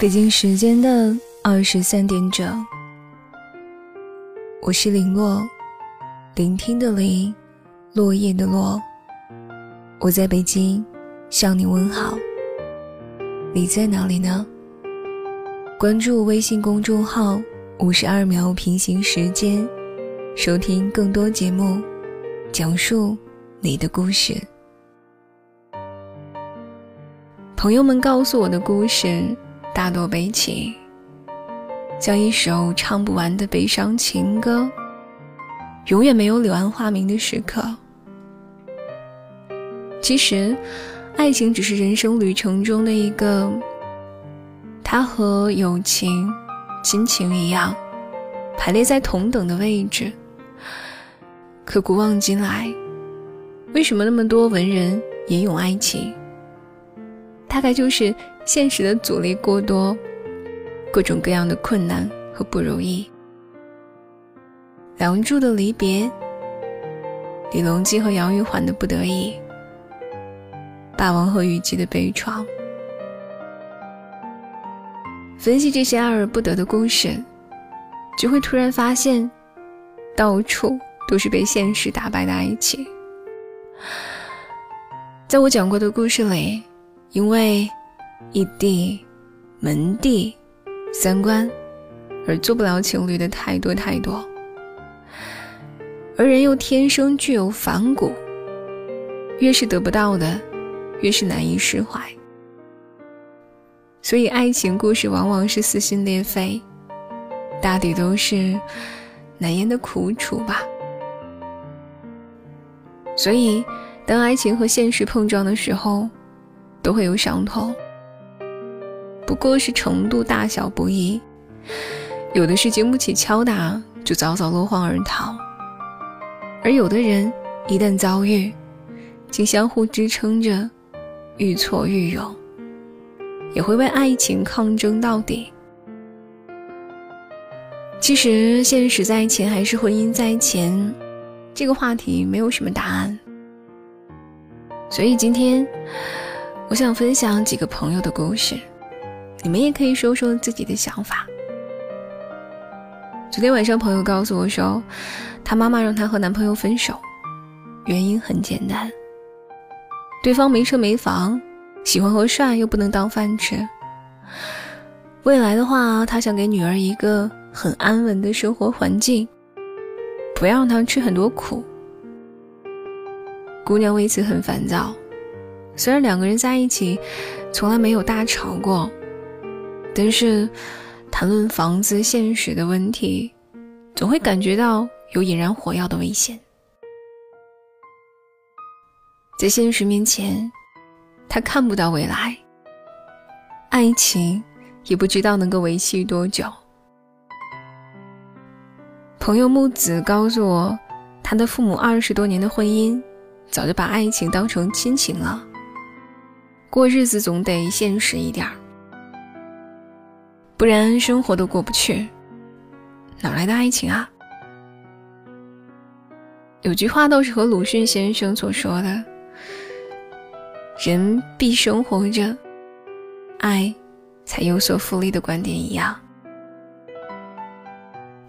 北京时间的二十三点整，我是林落，聆听的林，落叶的落。我在北京向你问好，你在哪里呢？关注微信公众号“五十二秒平行时间”，收听更多节目，讲述你的故事。朋友们告诉我的故事。大多悲情，像一首唱不完的悲伤情歌，永远没有柳暗花明的时刻。其实，爱情只是人生旅程中的一个，它和友情、亲情一样，排列在同等的位置。可古往今来，为什么那么多文人吟咏爱情？大概就是现实的阻力过多，各种各样的困难和不如意。梁祝的离别，李隆基和杨玉环的不得已，霸王和虞姬的悲怆。分析这些爱而不得的故事，就会突然发现，到处都是被现实打败的爱情。在我讲过的故事里。因为异地、门第、三观而做不了情侣的太多太多，而人又天生具有反骨，越是得不到的，越是难以释怀，所以爱情故事往往是撕心裂肺，大抵都是难言的苦楚吧。所以，当爱情和现实碰撞的时候，都会有伤痛，不过是程度大小不一，有的是经不起敲打就早早落荒而逃，而有的人一旦遭遇，竟相互支撑着，愈挫愈勇，也会为爱情抗争到底。其实，现实在前还是婚姻在前，这个话题没有什么答案，所以今天。我想分享几个朋友的故事，你们也可以说说自己的想法。昨天晚上，朋友告诉我说，她妈妈让她和男朋友分手，原因很简单，对方没车没房，喜欢和帅又不能当饭吃。未来的话，她想给女儿一个很安稳的生活环境，不要让她吃很多苦。姑娘为此很烦躁。虽然两个人在一起从来没有大吵过，但是谈论房子现实的问题，总会感觉到有引燃火药的危险。在现实面前，他看不到未来，爱情也不知道能够维系多久。朋友木子告诉我，他的父母二十多年的婚姻，早就把爱情当成亲情了。过日子总得现实一点儿，不然生活都过不去，哪来的爱情啊？有句话倒是和鲁迅先生所说的“人必生活着，爱才有所复利”的观点一样。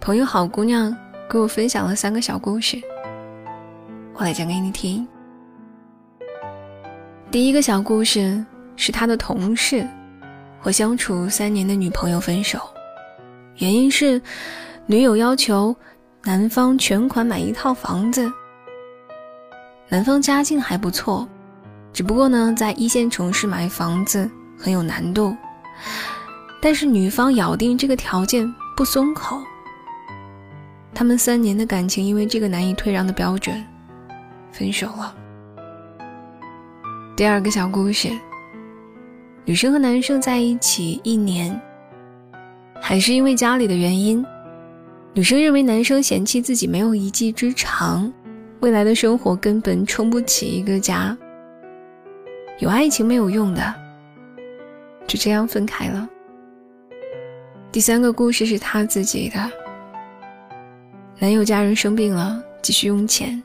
朋友好姑娘给我分享了三个小故事，我来讲给你听。第一个小故事是他的同事和相处三年的女朋友分手，原因是女友要求男方全款买一套房子。男方家境还不错，只不过呢，在一线城市买房子很有难度。但是女方咬定这个条件不松口，他们三年的感情因为这个难以退让的标准分手了。第二个小故事，女生和男生在一起一年，还是因为家里的原因，女生认为男生嫌弃自己没有一技之长，未来的生活根本撑不起一个家，有爱情没有用的，就这样分开了。第三个故事是他自己的，男友家人生病了，急需用钱，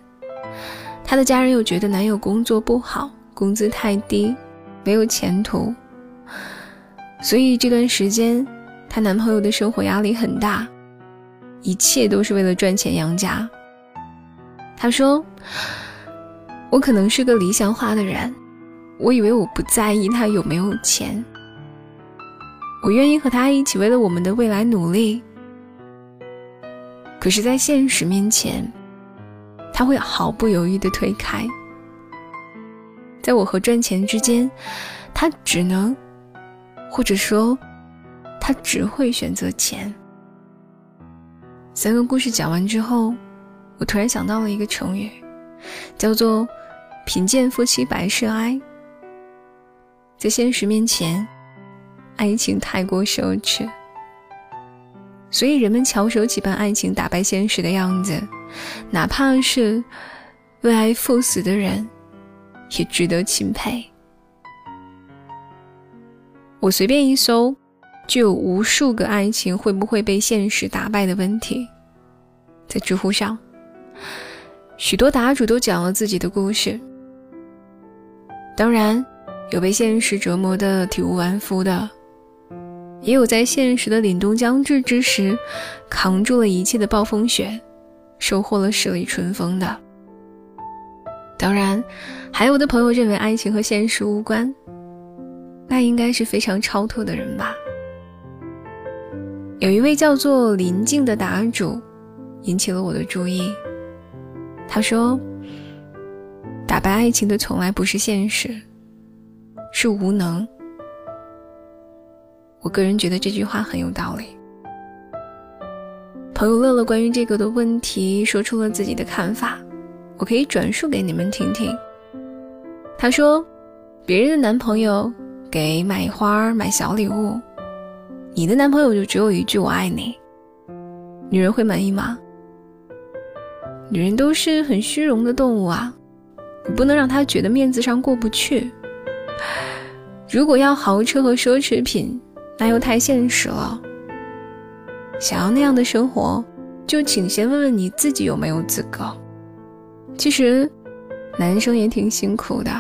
他的家人又觉得男友工作不好。工资太低，没有前途，所以这段时间，她男朋友的生活压力很大，一切都是为了赚钱养家。她说：“我可能是个理想化的人，我以为我不在意他有没有钱，我愿意和他一起为了我们的未来努力。可是，在现实面前，他会毫不犹豫地推开。在我和赚钱之间，他只能，或者说，他只会选择钱。”三个故事讲完之后。我突然想到了一个成语，叫做“贫贱夫妻百事哀”。在现实面前，爱情太过奢侈，所以人们翘首企盼爱情打败现实的样子，哪怕是为爱赴死的人，也值得钦佩。我随便一搜，就有无数个爱情会不会被现实打败的问题，在知乎上。许多答主都讲了自己的故事，当然有被现实折磨的体无完肤的，也有在现实的凛冬将至之时，扛住了一切的暴风雪，收获了十里春风的。当然，还有的朋友认为爱情和现实无关，那应该是非常超脱的人吧。有一位叫做林静的答主，引起了我的注意。他说：“打败爱情的从来不是现实，是无能。”我个人觉得这句话很有道理。朋友乐乐关于这个的问题说出了自己的看法，我可以转述给你们听听。他说：“别人的男朋友给买花买小礼物，你的男朋友就只有一句‘我爱你’，女人会满意吗？”女人都是很虚荣的动物啊，你不能让她觉得面子上过不去。如果要豪车和奢侈品，那又太现实了。想要那样的生活，就请先问问你自己有没有资格。其实，男生也挺辛苦的。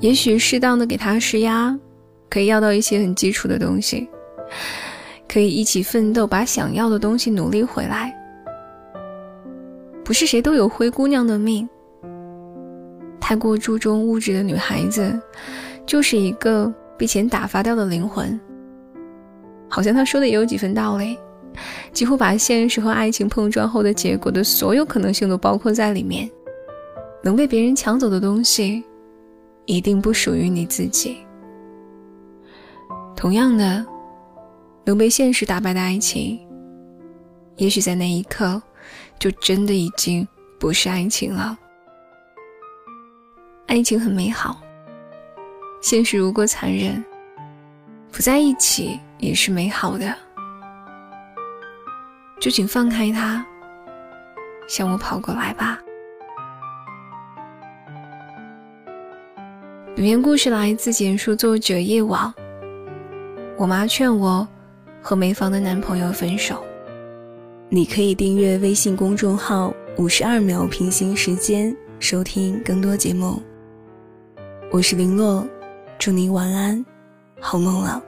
也许适当的给他施压，可以要到一些很基础的东西，可以一起奋斗，把想要的东西努力回来。不是谁都有灰姑娘的命。太过注重物质的女孩子，就是一个被钱打发掉的灵魂。好像他说的也有几分道理，几乎把现实和爱情碰撞后的结果的所有可能性都包括在里面。能被别人抢走的东西，一定不属于你自己。同样的，能被现实打败的爱情，也许在那一刻。就真的已经不是爱情了。爱情很美好，现实如果残忍，不在一起也是美好的。就请放开他，向我跑过来吧。本篇故事来自简书作者夜晚。我妈劝我和没房的男朋友分手。你可以订阅微信公众号“五十二秒平行时间”，收听更多节目。我是林洛，祝你晚安，好梦了。